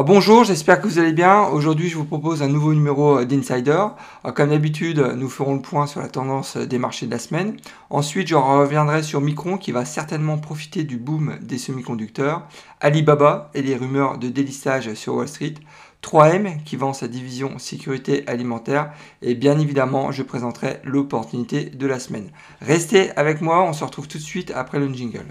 Ah, bonjour, j'espère que vous allez bien. Aujourd'hui, je vous propose un nouveau numéro d'Insider. Ah, comme d'habitude, nous ferons le point sur la tendance des marchés de la semaine. Ensuite, je reviendrai sur Micron qui va certainement profiter du boom des semi-conducteurs. Alibaba et les rumeurs de délistage sur Wall Street. 3M qui vend sa division sécurité alimentaire. Et bien évidemment, je présenterai l'opportunité de la semaine. Restez avec moi, on se retrouve tout de suite après le jingle.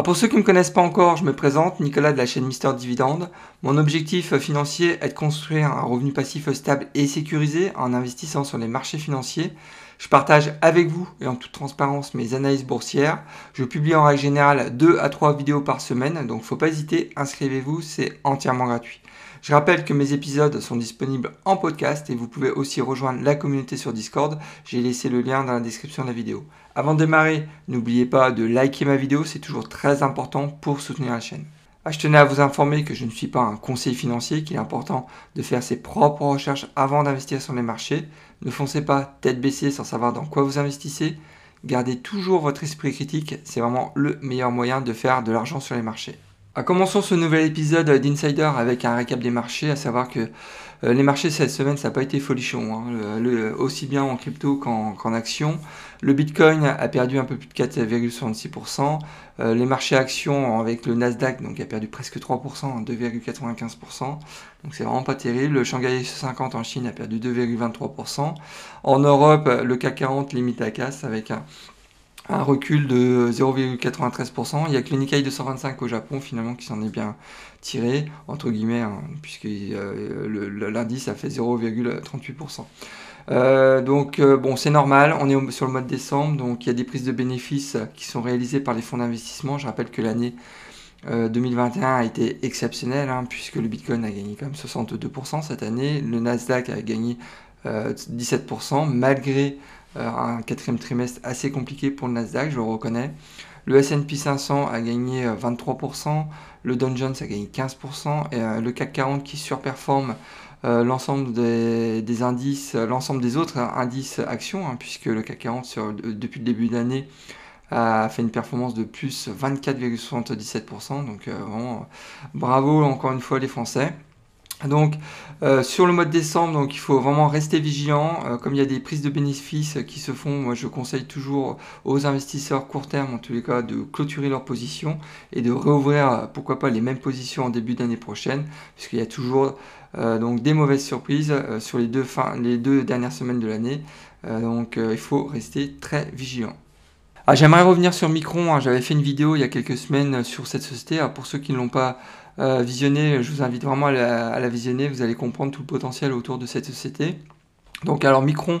Alors pour ceux qui ne me connaissent pas encore, je me présente, Nicolas de la chaîne Mister Dividende. Mon objectif financier est de construire un revenu passif stable et sécurisé en investissant sur les marchés financiers. Je partage avec vous et en toute transparence mes analyses boursières. Je publie en règle générale 2 à 3 vidéos par semaine, donc faut pas hésiter, inscrivez-vous, c'est entièrement gratuit. Je rappelle que mes épisodes sont disponibles en podcast et vous pouvez aussi rejoindre la communauté sur Discord. J'ai laissé le lien dans la description de la vidéo. Avant de démarrer, n'oubliez pas de liker ma vidéo, c'est toujours très important pour soutenir la chaîne. Ah, je tenais à vous informer que je ne suis pas un conseiller financier, qu'il est important de faire ses propres recherches avant d'investir sur les marchés. Ne foncez pas tête baissée sans savoir dans quoi vous investissez. Gardez toujours votre esprit critique, c'est vraiment le meilleur moyen de faire de l'argent sur les marchés. Ah, commençons ce nouvel épisode d'Insider avec un récap des marchés, à savoir que euh, les marchés cette semaine, ça n'a pas été folichon, hein. aussi bien en crypto qu'en actions. Le Bitcoin a perdu un peu plus de 4,66%. Euh, les marchés actions avec le Nasdaq donc, a perdu presque 3%, 2,95%. Donc c'est vraiment pas terrible. Le Shanghai 50 en Chine a perdu 2,23%. En Europe, le CAC 40 limite à casse avec un, un recul de 0,93%. Il y a que le Nikkei 225 au Japon finalement qui s'en est bien tiré, entre guillemets, hein, puisque euh, l'indice a fait 0,38%. Euh, donc euh, bon, c'est normal, on est sur le mois de décembre, donc il y a des prises de bénéfices qui sont réalisées par les fonds d'investissement. Je rappelle que l'année 2021 a été exceptionnelle, hein, puisque le Bitcoin a gagné quand même 62% cette année, le Nasdaq a gagné 17%, malgré un quatrième trimestre assez compliqué pour le Nasdaq, je le reconnais. Le S&P 500 a gagné 23%, euh, le Dow Jones a gagné 15%, et euh, le CAC 40 qui surperforme l'ensemble des, indices, l'ensemble des autres indices actions, hein, puisque le CAC 40 depuis le début d'année a fait une performance de plus 24,77%. Donc vraiment bravo encore une fois les Français. Donc euh, sur le mois de décembre, donc il faut vraiment rester vigilant. Euh, comme il y a des prises de bénéfices qui se font, moi je conseille toujours aux investisseurs court terme en tous les cas de clôturer leurs positions et de réouvrir pourquoi pas les mêmes positions en début d'année prochaine, puisqu'il y a toujours euh, donc des mauvaises surprises sur les deux, les deux dernières semaines de l'année. donc il faut rester très vigilant. Ah, j'aimerais revenir sur Micron. Hein. J'avais fait une vidéo il y a quelques semaines sur cette société. pour ceux qui ne l'ont pas euh, visionner, je vous invite vraiment à la, visionner, vous allez comprendre tout le potentiel autour de cette société. Donc alors Micron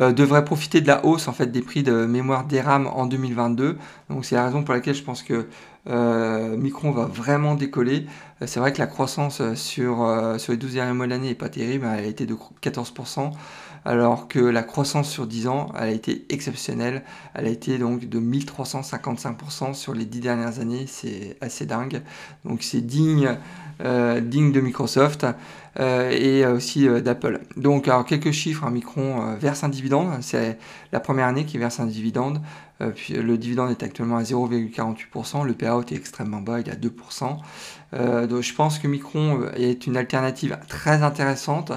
euh, devrait profiter de la hausse en fait des prix de mémoire DRAM en 2022. Donc c'est la raison pour laquelle je pense que euh, Micron va vraiment décoller. c'est vrai que la croissance sur, sur les 12 derniers mois de l'année n'est pas terrible, elle a été de 14% alors que la croissance sur 10 ans, elle a été exceptionnelle. Elle a été donc de 1355% sur les 10 dernières années, c'est assez dingue. Donc c'est digne, euh, de Microsoft euh, et aussi euh, d'Apple. Donc quelques chiffres, hein, Micron verse un dividende, c'est la première année qu'il verse un dividende. Puis, le dividende est actuellement à 0,48%, le payout est extrêmement bas, il est à 2%. donc je pense que Micron est une alternative très intéressante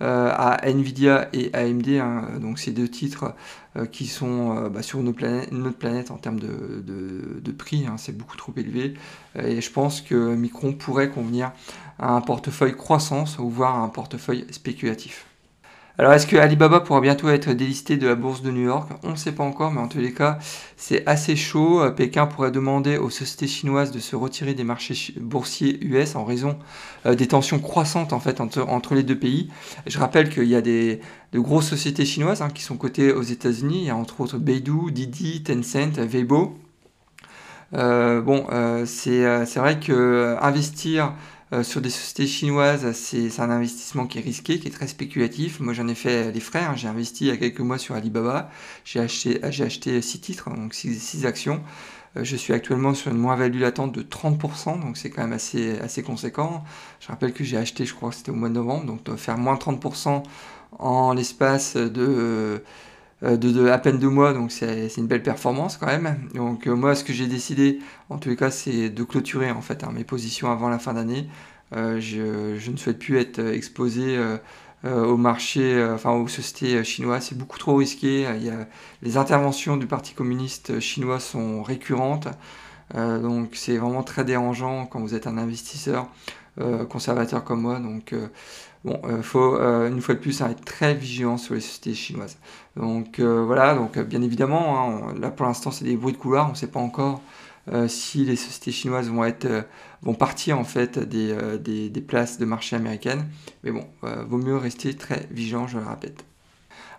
euh, à Nvidia et AMD, hein, donc ces deux titres euh, qui sont euh, bah, sur notre planète, notre planète, en termes de, prix, hein, c'est beaucoup trop élevé. Et je pense que Micron pourrait convenir à un portefeuille croissance ou voire à un portefeuille spéculatif. Alors est-ce que Alibaba pourra bientôt être délisté de la bourse de New York? On ne sait pas encore, mais en tous les cas, c'est assez chaud. Euh, Pékin pourrait demander aux sociétés chinoises de se retirer des marchés boursiers US en raison euh, des tensions croissantes en fait entre, les deux pays. Je rappelle qu'il y a des, de grosses sociétés chinoises hein, qui sont cotées aux États-Unis. Il y a entre autres Beidou, Didi, Tencent, Weibo. Euh, bon, c'est vrai que investir euh, sur des sociétés chinoises, c'est un investissement qui est risqué, qui est très spéculatif. Moi, j'en ai fait les frais. Hein. J'ai investi il y a quelques mois sur Alibaba. J'ai acheté, j'ai acheté 6 titres, donc 6, actions. Euh, je suis actuellement sur une moins-value latente de 30%, donc c'est quand même assez, assez conséquent. Je rappelle que j'ai acheté, je crois que c'était au mois de novembre, donc faire moins 30% en l'espace de de, à peine deux mois, donc c'est une belle performance quand même. Donc moi, ce que j'ai décidé, en tous les cas, c'est de clôturer en fait hein, mes positions avant la fin d'année. Je, je, ne souhaite plus être exposé au marché, enfin aux sociétés chinoises, c'est beaucoup trop risqué. Il y a, les interventions du Parti communiste chinois sont récurrentes. Euh, donc c'est vraiment très dérangeant quand vous êtes un investisseur euh, conservateur comme moi. Donc euh, bon, il faut une fois de plus être très vigilant sur les sociétés chinoises. Donc voilà, donc bien évidemment, hein, là pour l'instant c'est des bruits de couloir, on ne sait pas encore si les sociétés chinoises vont être vont partir en fait des, des, des places de marché américaines. Mais bon, vaut mieux rester très vigilant, je le répète.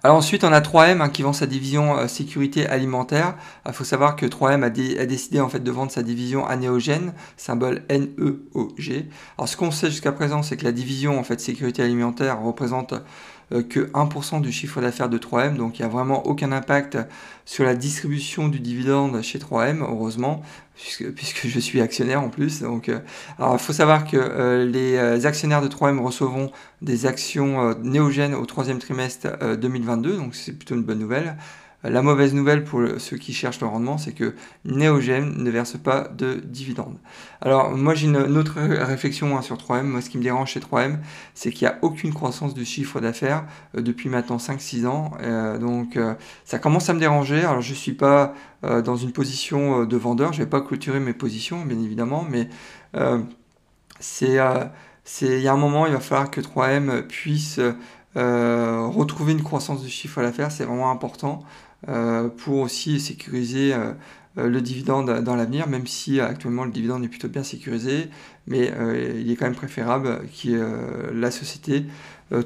Alors ensuite, on a 3M hein, qui vend sa division euh, sécurité alimentaire. Il faut savoir que 3M a, décidé en fait de vendre sa division à Neogen, symbole N-E-O-G. Alors ce qu'on sait jusqu'à présent, c'est que la division en fait sécurité alimentaire représente que 1% du chiffre d'affaires de 3M, donc il n'y a vraiment aucun impact sur la distribution du dividende chez 3M, heureusement, puisque, puisque je suis actionnaire en plus. Donc, euh, alors il faut savoir que euh, les actionnaires de 3M recevront des actions néogènes au troisième trimestre 2022, donc c'est plutôt une bonne nouvelle. La mauvaise nouvelle pour ceux qui cherchent le rendement, c'est que Neogen ne verse pas de dividendes. Alors moi j'ai une, autre réflexion hein, sur 3M. Moi ce qui me dérange chez 3M, c'est qu'il n'y a aucune croissance de chiffre d'affaires euh, depuis maintenant 5-6 ans. Euh, donc euh, ça commence à me déranger. Alors je ne suis pas dans une position de vendeur, je ne vais pas clôturer mes positions bien évidemment, mais c'est il y a un moment, il va falloir que 3M puisse retrouver une croissance de chiffre d'affaires, c'est vraiment important. Euh, pour aussi sécuriser euh, euh, le dividende dans l'avenir, même si actuellement le dividende est plutôt bien sécurisé, mais il est quand même préférable que la société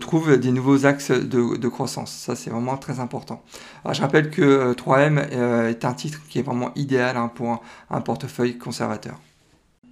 trouve des nouveaux axes de, croissance. Ça, c'est vraiment très important. Je rappelle que 3M est un titre qui est vraiment idéal hein, pour un portefeuille conservateur.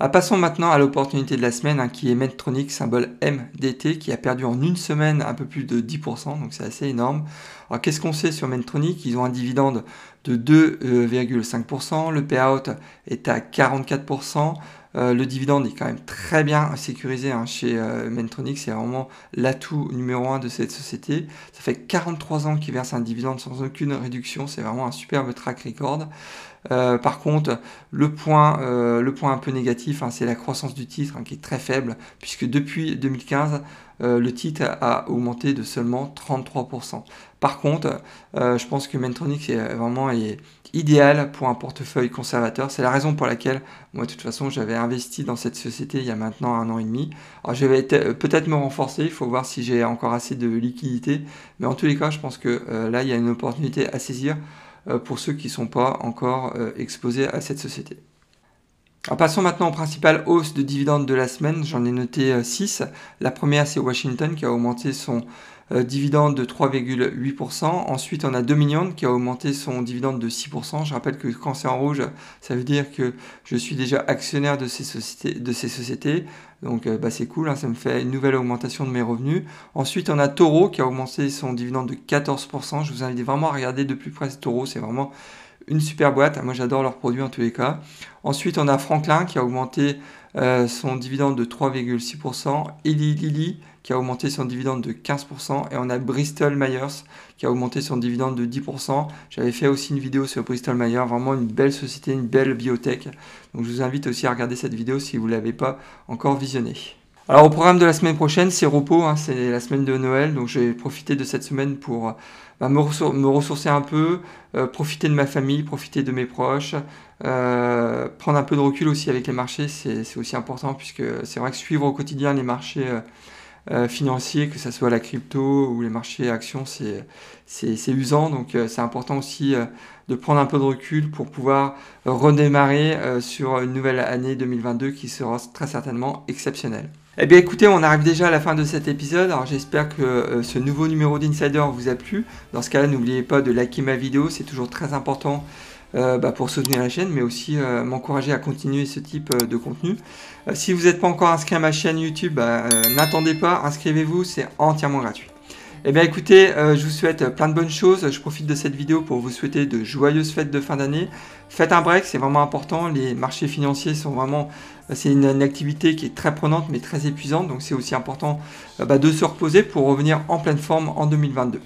Ah, passons maintenant à l'opportunité de la semaine hein, qui est Medtronic, symbole MDT, qui a perdu en une semaine un peu plus de 10%, donc c'est assez énorme. Alors qu'est-ce qu'on sait sur Medtronic? Ils ont un dividende de 2,5%, le payout est à 44%. Euh, le dividende est quand même très bien sécurisé hein, chez euh, Mentronic, c'est vraiment l'atout numéro un de cette société. Ça fait 43 ans qu'ils versent un dividende sans aucune réduction, c'est vraiment un superbe track record. Euh, par contre, le point, le point un peu négatif, hein, c'est la croissance du titre hein, qui est très faible, puisque depuis 2015, le titre a augmenté de seulement 33%. Par contre, je pense que Mentronic est vraiment est idéal pour un portefeuille conservateur. C'est la raison pour laquelle, moi, de toute façon, j'avais investi dans cette société il y a maintenant un an et demi. Alors, je vais euh, peut-être me renforcer, il faut voir si j'ai encore assez de liquidité. Mais en tous les cas, je pense que euh, là, il y a une opportunité à saisir euh, pour ceux qui ne sont pas encore exposés à cette société. Passons maintenant aux principales hausses de dividendes de la semaine. J'en ai noté 6. La première, c'est Washington qui a augmenté son euh, dividende de 3,8%. Ensuite, on a Dominion qui a augmenté son dividende de 6%. Je rappelle que quand c'est en rouge, ça veut dire que je suis déjà actionnaire de ces sociétés. Donc euh, bah, c'est cool, hein, ça me fait une nouvelle augmentation de mes revenus. Ensuite, on a Toro qui a augmenté son dividende de 14%. Je vous invite vraiment à regarder de plus près Toro, c'est vraiment une super boîte. Moi, j'adore leurs produits en tous les cas. Ensuite, on a Franklin qui a augmenté euh, son dividende de 3,6%. Eli Lilly qui a augmenté son dividende de 15%. Et on a Bristol Myers qui a augmenté son dividende de 10%. J'avais fait aussi une vidéo sur Bristol Myers, vraiment une belle société, une belle biotech. Donc je vous invite aussi à regarder cette vidéo si vous ne l'avez pas encore visionnée. Alors au programme de la semaine prochaine, c'est repos, hein, c'est la semaine de Noël, donc j'ai profité de cette semaine pour bah, me, ressourcer un peu, euh, profiter de ma famille, profiter de mes proches, euh, prendre un peu de recul aussi avec les marchés, c'est aussi important puisque c'est vrai que suivre au quotidien les marchés euh, financiers, que ce soit la crypto ou les marchés actions, c'est usant, donc c'est important aussi de prendre un peu de recul pour pouvoir redémarrer sur une nouvelle année 2022 qui sera très certainement exceptionnelle. Eh bien écoutez, on arrive déjà à la fin de cet épisode, alors j'espère que euh, ce nouveau numéro d'Insider vous a plu. Dans ce cas-là, n'oubliez pas de liker ma vidéo, c'est toujours très important bah, pour soutenir la chaîne, mais aussi m'encourager à continuer ce type de contenu. si vous n'êtes pas encore inscrit à ma chaîne YouTube, bah, n'attendez pas, inscrivez-vous, c'est entièrement gratuit. Eh bien écoutez, je vous souhaite plein de bonnes choses. Je profite de cette vidéo pour vous souhaiter de joyeuses fêtes de fin d'année. Faites un break, c'est vraiment important. Les marchés financiers sont vraiment c'est une, activité qui est très prenante mais très épuisante, donc c'est aussi important euh, bah, de se reposer pour revenir en pleine forme en 2022.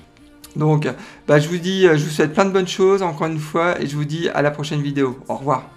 Donc bah, je vous dis, je vous souhaite plein de bonnes choses encore une fois et je vous dis à la prochaine vidéo. Au revoir.